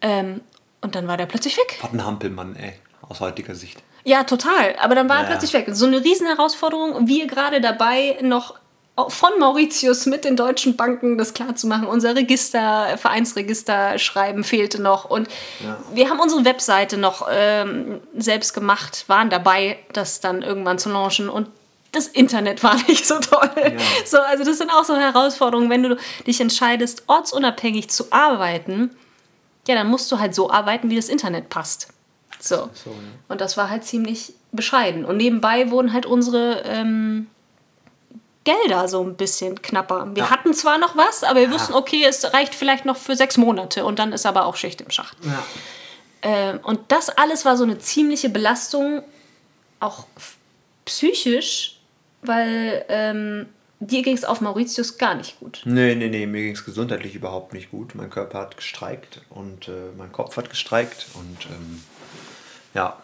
Ähm, und dann war der plötzlich weg. Was ein Hampelmann, ey, aus heutiger Sicht. Ja, total. Aber dann war ja. er plötzlich weg. So eine riesen Herausforderung. Wir gerade dabei, noch von Mauritius mit den deutschen Banken das klarzumachen. Unser Register, Vereinsregister schreiben fehlte noch. Und ja. wir haben unsere Webseite noch ähm, selbst gemacht, waren dabei, das dann irgendwann zu launchen. Und das Internet war nicht so toll. Ja. So, also das sind auch so Herausforderungen, wenn du dich entscheidest, ortsunabhängig zu arbeiten, ja, dann musst du halt so arbeiten, wie das Internet passt. So. so ja. Und das war halt ziemlich bescheiden. Und nebenbei wurden halt unsere ähm, Gelder so ein bisschen knapper. Wir ja. hatten zwar noch was, aber wir ja. wussten, okay, es reicht vielleicht noch für sechs Monate und dann ist aber auch Schicht im Schacht. Ja. Ähm, und das alles war so eine ziemliche Belastung, auch psychisch, weil ähm, dir ging es auf Mauritius gar nicht gut. Nee, nee, nee, mir ging es gesundheitlich überhaupt nicht gut. Mein Körper hat gestreikt und äh, mein Kopf hat gestreikt und ähm, ja,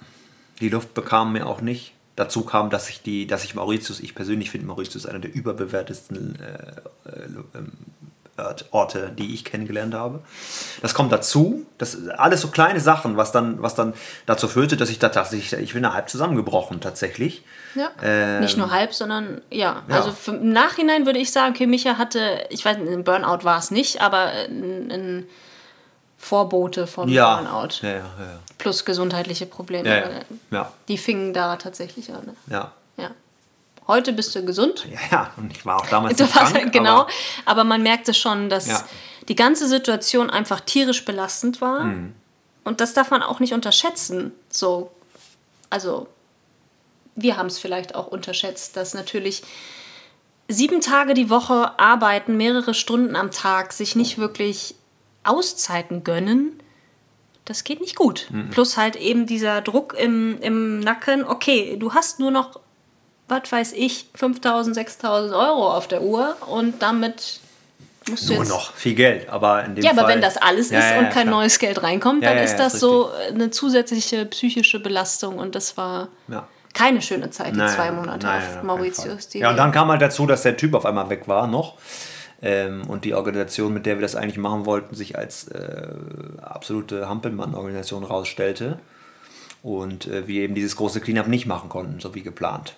die Luft bekam mir auch nicht. Dazu kam, dass ich die, dass ich Mauritius, ich persönlich finde Mauritius einer der überbewertesten äh, äh, Orte, die ich kennengelernt habe. Das kommt dazu, das alles so kleine Sachen, was dann, was dann dazu führte, dass ich da tatsächlich, ich bin da halb zusammengebrochen tatsächlich. Ja. Ähm, Nicht nur halb, sondern ja. ja. Also für, im Nachhinein würde ich sagen, okay, Micha hatte, ich weiß nicht, ein Burnout war es nicht, aber ein, ein Vorbote von ja. Burnout. Ja, ja, ja. Plus gesundheitliche Probleme. Ja. Die fingen da tatsächlich an. Ne? Ja. ja. Heute bist du gesund. Ja, ja. und ich war auch damals du krank, warst, Genau, aber, aber man merkte schon, dass die ganze Situation einfach tierisch belastend war. Mhm. Und das darf man auch nicht unterschätzen. So, also wir haben es vielleicht auch unterschätzt, dass natürlich sieben Tage die Woche arbeiten, mehrere Stunden am Tag, sich nicht wirklich Auszeiten gönnen, das geht nicht gut. Mhm. Plus halt eben dieser Druck im, im Nacken, okay, du hast nur noch, was weiß ich, 5000, 6000 Euro auf der Uhr und damit musst du nur jetzt... noch viel Geld, aber in dem Ja, Fall, aber wenn das alles ja, ist ja, und kein klar. neues Geld reinkommt, dann ist das ist so eine zusätzliche psychische Belastung und das war keine schöne Zeit, die naja, zwei Monate naja, auf Mauritius. ja, und dann kam halt dazu, dass der Typ auf einmal weg war noch. Ähm, und die Organisation, mit der wir das eigentlich machen wollten, sich als äh, absolute Hampelmann-Organisation rausstellte. Und äh, wir eben dieses große Cleanup nicht machen konnten, so wie geplant.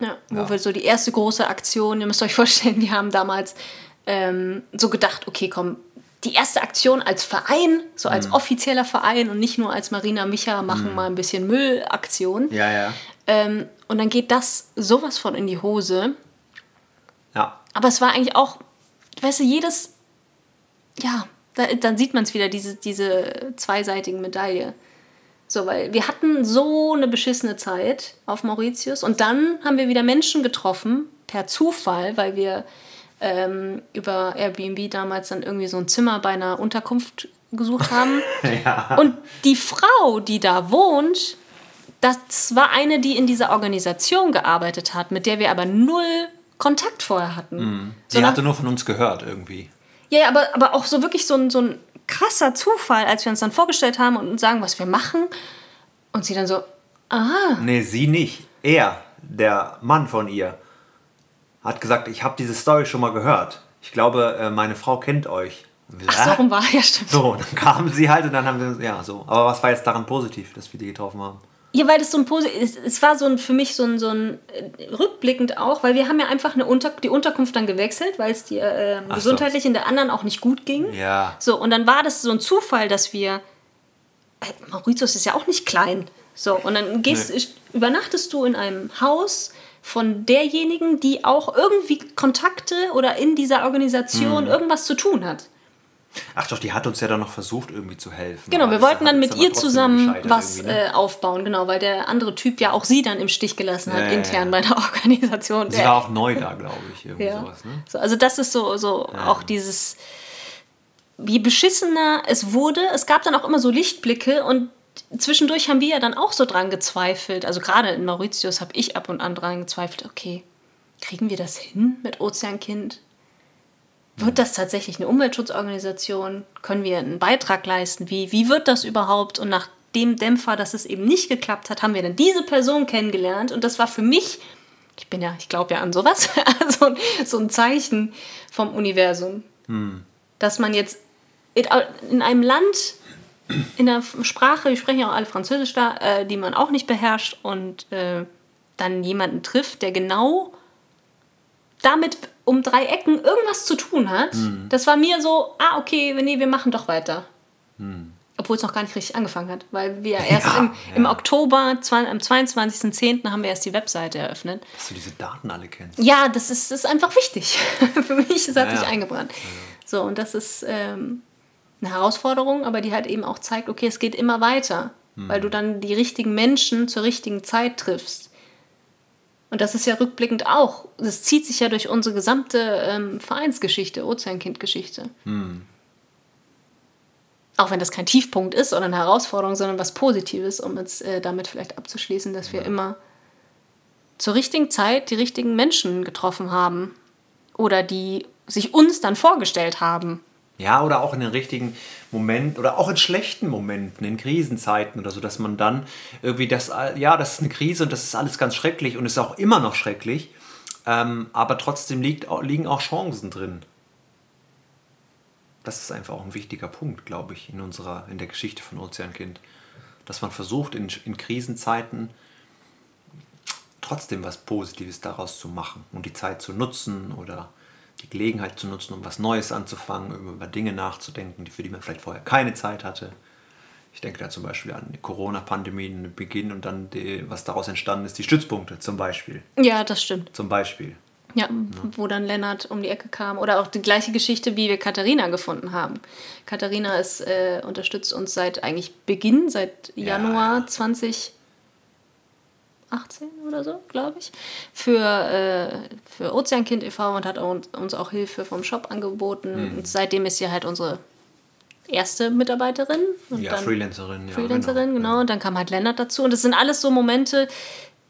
Ja, wo ja. wir so die erste große Aktion, ihr müsst euch vorstellen, wir haben damals ähm, so gedacht, okay, komm, die erste Aktion als Verein, so als mhm. offizieller Verein und nicht nur als Marina Micha machen mhm. mal ein bisschen Müllaktion. Ja, ja. Ähm, und dann geht das sowas von in die Hose. Ja. Aber es war eigentlich auch, weißt du, jedes, ja, da, dann sieht man es wieder, diese, diese zweiseitigen Medaille. So, weil wir hatten so eine beschissene Zeit auf Mauritius und dann haben wir wieder Menschen getroffen, per Zufall, weil wir ähm, über Airbnb damals dann irgendwie so ein Zimmer bei einer Unterkunft gesucht haben. ja. Und die Frau, die da wohnt, das war eine, die in dieser Organisation gearbeitet hat, mit der wir aber null Kontakt vorher hatten. Mhm. Sie Sondern, hatte nur von uns gehört irgendwie. Ja, aber, aber auch so wirklich so ein, so ein krasser Zufall, als wir uns dann vorgestellt haben und sagen, was wir machen. Und sie dann so, aha. Nee, sie nicht. Er, der Mann von ihr hat gesagt, ich habe diese Story schon mal gehört. Ich glaube, äh, meine Frau kennt euch. Ach, so rum war, ja stimmt. So, dann kamen sie halt und dann haben wir, ja, so. Aber was war jetzt daran positiv, dass wir die getroffen haben? Ja, weil das so ein es, es war so ein, für mich so ein, so ein äh, rückblickend auch, weil wir haben ja einfach eine Unter, die Unterkunft dann gewechselt, weil es dir äh, gesundheitlich so. in der anderen auch nicht gut ging. Ja. So, und dann war das so ein Zufall, dass wir, äh, Mauritius ist ja auch nicht klein. So, und dann gehst, nee. übernachtest du in einem Haus, von derjenigen, die auch irgendwie Kontakte oder in dieser Organisation mhm. irgendwas zu tun hat. Ach doch, die hat uns ja dann noch versucht, irgendwie zu helfen. Genau, wir wollten dann mit ihr zusammen was ne? äh, aufbauen, genau, weil der andere Typ ja auch sie dann im Stich gelassen hat, ja, intern ja. bei der Organisation. Sie war auch neu da, glaube ich, irgendwie ja. sowas. Ne? So, also das ist so, so auch dieses, wie beschissener es wurde. Es gab dann auch immer so Lichtblicke und zwischendurch haben wir ja dann auch so dran gezweifelt. Also gerade in Mauritius habe ich ab und an dran gezweifelt, okay, kriegen wir das hin mit Ozeankind? Wird das tatsächlich eine Umweltschutzorganisation? Können wir einen Beitrag leisten? Wie, wie wird das überhaupt? Und nach dem Dämpfer, dass es eben nicht geklappt hat, haben wir dann diese Person kennengelernt. Und das war für mich, ich bin ja, ich glaube ja an sowas, also so ein Zeichen vom Universum. Hm. Dass man jetzt in einem Land in der Sprache, wir sprechen ja auch alle Französisch da, äh, die man auch nicht beherrscht und äh, dann jemanden trifft, der genau damit um drei Ecken irgendwas zu tun hat, mhm. das war mir so, ah, okay, nee, wir machen doch weiter. Mhm. Obwohl es noch gar nicht richtig angefangen hat, weil wir erst ja, im, ja. im Oktober, am 22.10. haben wir erst die Webseite eröffnet. Dass du diese Daten alle kennst. Ja, das ist, das ist einfach wichtig. Für mich, das hat ja, sich eingebrannt. So, und das ist, ähm, eine Herausforderung, aber die halt eben auch zeigt, okay, es geht immer weiter, mhm. weil du dann die richtigen Menschen zur richtigen Zeit triffst. Und das ist ja rückblickend auch, das zieht sich ja durch unsere gesamte ähm, Vereinsgeschichte, Ozeankindgeschichte. Mhm. Auch wenn das kein Tiefpunkt ist oder eine Herausforderung, sondern was Positives, um jetzt äh, damit vielleicht abzuschließen, dass wir ja. immer zur richtigen Zeit die richtigen Menschen getroffen haben oder die sich uns dann vorgestellt haben. Ja, oder auch in den richtigen Momenten oder auch in schlechten Momenten, in Krisenzeiten oder so, dass man dann irgendwie das, ja, das ist eine Krise und das ist alles ganz schrecklich und ist auch immer noch schrecklich, ähm, aber trotzdem liegt, liegen auch Chancen drin. Das ist einfach auch ein wichtiger Punkt, glaube ich, in unserer, in der Geschichte von Ozeankind. Dass man versucht, in, in Krisenzeiten trotzdem was Positives daraus zu machen und die Zeit zu nutzen oder die Gelegenheit zu nutzen, um was Neues anzufangen, über Dinge nachzudenken, für die man vielleicht vorher keine Zeit hatte. Ich denke da zum Beispiel an die Corona-Pandemie, den Beginn und dann, die, was daraus entstanden ist, die Stützpunkte zum Beispiel. Ja, das stimmt. Zum Beispiel. Ja, ja, wo dann Lennart um die Ecke kam. Oder auch die gleiche Geschichte, wie wir Katharina gefunden haben. Katharina ist, äh, unterstützt uns seit eigentlich Beginn, seit Januar ja. 20 18 oder so, glaube ich, für, äh, für Ozeankind e.V. und hat uns auch Hilfe vom Shop angeboten. Mhm. Und seitdem ist sie halt unsere erste Mitarbeiterin. Und ja, Freelancerin. Ja, Freelancerin, genau. genau. Und dann kam halt Lennart dazu. Und das sind alles so Momente,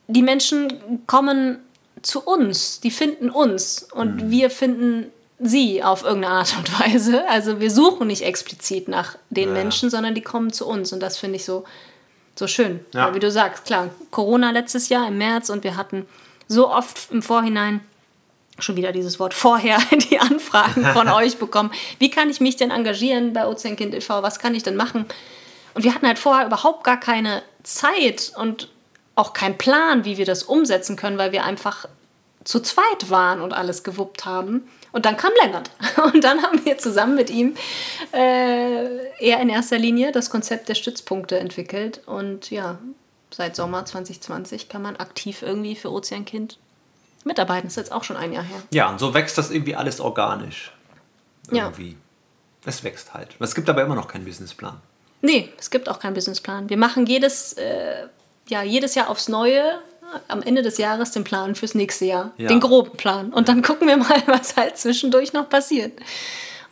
die Menschen kommen zu uns, die finden uns und mhm. wir finden sie auf irgendeine Art und Weise. Also wir suchen nicht explizit nach den ja. Menschen, sondern die kommen zu uns. Und das finde ich so so schön. Ja. Weil, wie du sagst, klar, Corona letztes Jahr im März und wir hatten so oft im Vorhinein schon wieder dieses Wort vorher die Anfragen von euch bekommen. Wie kann ich mich denn engagieren bei Ozeankind e.V.? Was kann ich denn machen? Und wir hatten halt vorher überhaupt gar keine Zeit und auch keinen Plan, wie wir das umsetzen können, weil wir einfach zu zweit waren und alles gewuppt haben. Und dann kam Lennart. Und dann haben wir zusammen mit ihm äh, eher in erster Linie das Konzept der Stützpunkte entwickelt. Und ja, seit Sommer 2020 kann man aktiv irgendwie für Ozeankind mitarbeiten. Das ist jetzt auch schon ein Jahr her. Ja, und so wächst das irgendwie alles organisch. Irgendwie. Ja. Es wächst halt. Es gibt aber immer noch keinen Businessplan. Nee, es gibt auch keinen Businessplan. Wir machen jedes, äh, ja, jedes Jahr aufs Neue am Ende des Jahres den Plan fürs nächste Jahr. Ja. Den groben Plan. Und dann gucken wir mal, was halt zwischendurch noch passiert.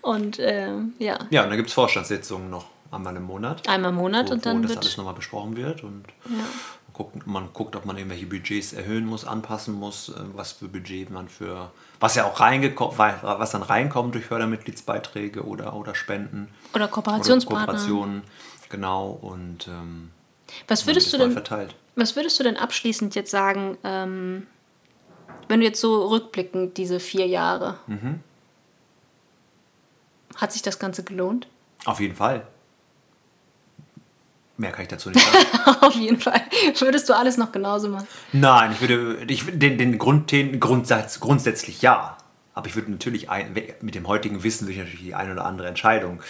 Und äh, ja. Ja, und dann gibt es Vorstandssitzungen noch einmal im Monat. Einmal im Monat wo, und dann. Wo das alles nochmal besprochen wird. Und ja. man, guckt, man guckt, ob man irgendwelche Budgets erhöhen muss, anpassen muss, äh, was für Budget man für. Was ja auch reingekommen, was dann reinkommt durch Fördermitgliedsbeiträge oder, oder Spenden. Oder Kooperationspartner. Oder Kooperationen, genau. Und ähm, was würdest du denn. Verteilt. Was würdest du denn abschließend jetzt sagen, ähm, wenn du jetzt so rückblickend diese vier Jahre, mhm. hat sich das Ganze gelohnt? Auf jeden Fall. Mehr kann ich dazu nicht sagen. Auf jeden Fall. Würdest du alles noch genauso machen? Nein, ich würde ich, den, den, Grund, den Grundsatz grundsätzlich ja. Aber ich würde natürlich ein, mit dem heutigen Wissen würde ich natürlich die eine oder andere Entscheidung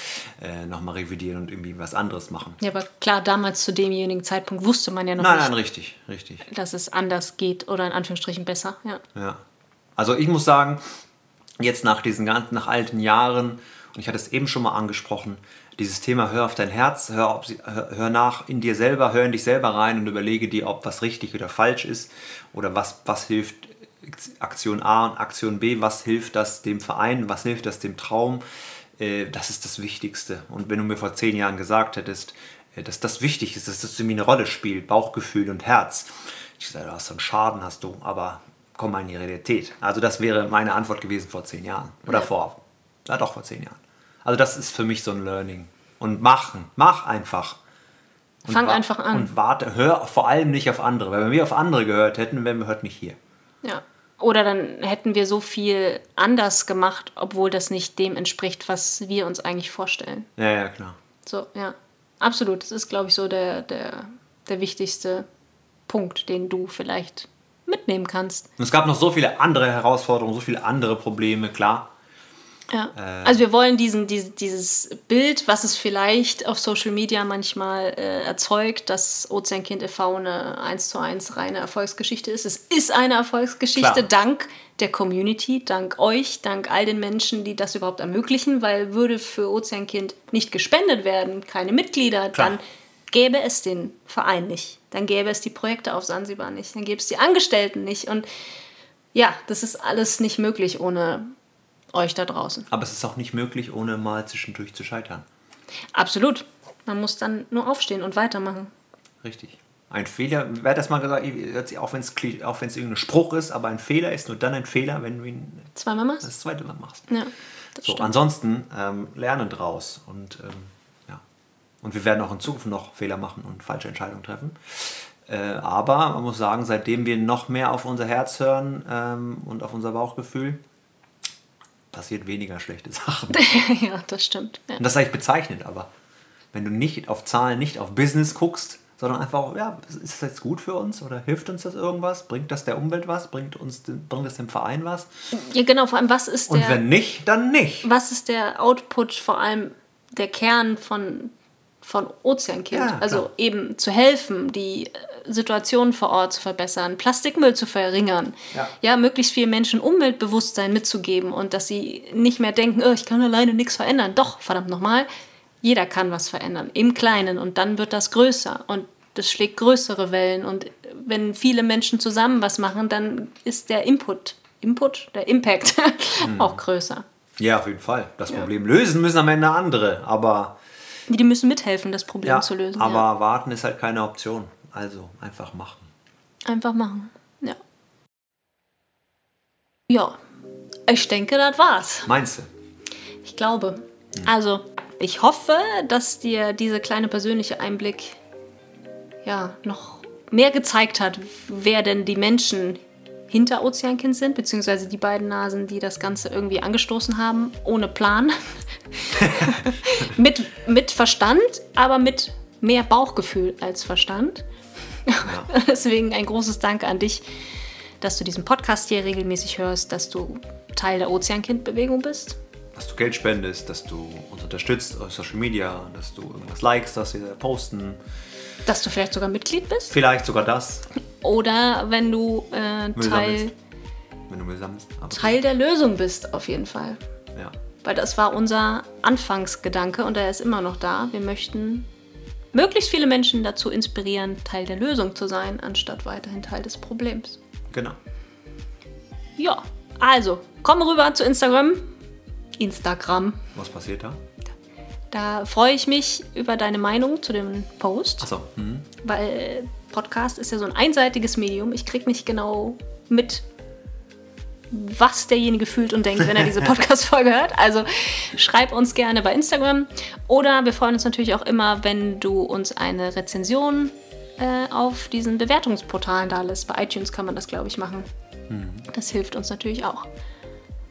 äh, nochmal revidieren und irgendwie was anderes machen. Ja, aber klar, damals zu demjenigen Zeitpunkt wusste man ja noch nein, nicht. Nein, nein, richtig, richtig. Dass es anders geht oder in Anführungsstrichen besser, ja. Ja. Also ich muss sagen, jetzt nach diesen ganzen, nach alten Jahren, und ich hatte es eben schon mal angesprochen, dieses Thema hör auf dein Herz, hör, ob, hör, hör nach in dir selber, hör in dich selber rein und überlege dir, ob was richtig oder falsch ist oder was, was hilft Aktion A und Aktion B, was hilft das dem Verein, was hilft das dem Traum, äh, das ist das Wichtigste. Und wenn du mir vor zehn Jahren gesagt hättest, äh, dass das wichtig ist, dass das irgendwie eine Rolle spielt, Bauchgefühl und Herz, ich sage, du hast so einen Schaden, hast du, aber komm mal in die Realität. Also das wäre meine Antwort gewesen vor zehn Jahren. Oder ja. vor, ja doch vor zehn Jahren. Also das ist für mich so ein Learning. Und machen, mach einfach. Und Fang einfach an. Und warte, hör vor allem nicht auf andere. Weil wenn wir auf andere gehört hätten, wären wir heute nicht hier. Ja. Oder dann hätten wir so viel anders gemacht, obwohl das nicht dem entspricht, was wir uns eigentlich vorstellen. Ja, ja, klar. So, ja. Absolut. Das ist, glaube ich, so der, der, der wichtigste Punkt, den du vielleicht mitnehmen kannst. Und es gab noch so viele andere Herausforderungen, so viele andere Probleme, klar. Ja. Äh, also wir wollen diesen, dieses, dieses Bild, was es vielleicht auf Social Media manchmal äh, erzeugt, dass Ozeankind e.V. eine 1 zu 1 reine Erfolgsgeschichte ist. Es ist eine Erfolgsgeschichte Klar. dank der Community, dank euch, dank all den Menschen, die das überhaupt ermöglichen, weil würde für Ozeankind nicht gespendet werden, keine Mitglieder, Klar. dann gäbe es den Verein nicht. Dann gäbe es die Projekte auf Sansibar nicht. Dann gäbe es die Angestellten nicht. Und ja, das ist alles nicht möglich ohne euch da draußen. Aber es ist auch nicht möglich, ohne mal zwischendurch zu scheitern. Absolut. Man muss dann nur aufstehen und weitermachen. Richtig. Ein Fehler, wer hat das mal gesagt, auch wenn es auch irgendein Spruch ist, aber ein Fehler ist nur dann ein Fehler, wenn du ihn zweimal machst. Das zweite Mal machst. Ja, so, ansonsten ähm, lernen draus und ähm, ja. Und wir werden auch in Zukunft noch Fehler machen und falsche Entscheidungen treffen. Äh, aber man muss sagen, seitdem wir noch mehr auf unser Herz hören ähm, und auf unser Bauchgefühl, passiert weniger schlechte Sachen. ja, das stimmt. Ja. Und das ist eigentlich bezeichnend, aber wenn du nicht auf Zahlen, nicht auf Business guckst, sondern einfach, ja, ist das jetzt gut für uns oder hilft uns das irgendwas? Bringt das der Umwelt was? Bringt, uns, bringt das dem Verein was? Ja, genau, vor allem, was ist der. Und wenn nicht, dann nicht. Was ist der Output, vor allem der Kern von von Ozeankind. Ja, also eben zu helfen, die äh, Situation vor Ort zu verbessern, Plastikmüll zu verringern, ja, ja möglichst vielen Menschen Umweltbewusstsein mitzugeben und dass sie nicht mehr denken, oh, ich kann alleine nichts verändern. Doch, verdammt nochmal, jeder kann was verändern, im Kleinen und dann wird das größer und das schlägt größere Wellen und wenn viele Menschen zusammen was machen, dann ist der Input, Input, der Impact mhm. auch größer. Ja, auf jeden Fall. Das ja. Problem lösen müssen am Ende andere, aber die müssen mithelfen, das Problem ja, zu lösen. Aber ja. warten ist halt keine Option. Also einfach machen. Einfach machen, ja. Ja, ich denke, das war's. Meinst du? Ich glaube. Hm. Also, ich hoffe, dass dir dieser kleine persönliche Einblick ja, noch mehr gezeigt hat, wer denn die Menschen hinter Ozeankind sind, beziehungsweise die beiden Nasen, die das Ganze irgendwie angestoßen haben, ohne Plan. mit, mit Verstand, aber mit mehr Bauchgefühl als Verstand. Ja. Deswegen ein großes Dank an dich, dass du diesen Podcast hier regelmäßig hörst, dass du Teil der Ozeankind-Bewegung bist. Dass du Geld spendest, dass du uns unterstützt auf Social Media, dass du irgendwas likest, dass wir posten. Dass du vielleicht sogar Mitglied bist. Vielleicht sogar das. Oder wenn du äh, Teil, wenn du Teil der Lösung bist, auf jeden Fall. Ja. Weil das war unser Anfangsgedanke und er ist immer noch da. Wir möchten möglichst viele Menschen dazu inspirieren, Teil der Lösung zu sein, anstatt weiterhin Teil des Problems. Genau. Ja, also, komm rüber zu Instagram. Instagram. Was passiert da? Da freue ich mich über deine Meinung zu dem Post. Achso. Mhm. Weil Podcast ist ja so ein einseitiges Medium. Ich kriege nicht genau mit, was derjenige fühlt und denkt, wenn er diese Podcast-Folge hört. Also schreib uns gerne bei Instagram. Oder wir freuen uns natürlich auch immer, wenn du uns eine Rezension äh, auf diesen Bewertungsportalen da lässt. Bei iTunes kann man das, glaube ich, machen. Mhm. Das hilft uns natürlich auch.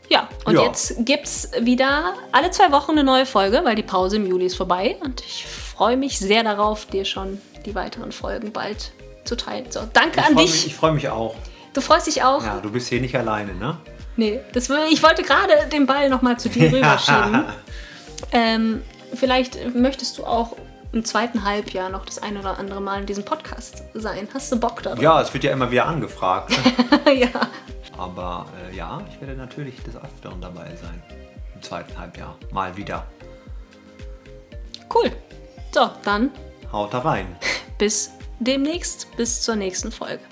Ja, und ja. jetzt gibt es wieder alle zwei Wochen eine neue Folge, weil die Pause im Juli ist vorbei. Und ich freue mich sehr darauf, dir schon die weiteren Folgen bald zu teilen. So, danke ich an dich. Mich, ich freue mich auch. Du freust dich auch? Ja, du bist hier nicht alleine, ne? Nee, das, ich wollte gerade den Ball nochmal zu dir rüberschieben. ähm, vielleicht möchtest du auch im zweiten Halbjahr noch das ein oder andere Mal in diesem Podcast sein. Hast du Bock darauf? Ja, es wird ja immer wieder angefragt. ja. Aber äh, ja, ich werde natürlich des Öfteren dabei sein. Im zweiten Halbjahr. Mal wieder. Cool. So, dann. Haut da rein. Bis demnächst. Bis zur nächsten Folge.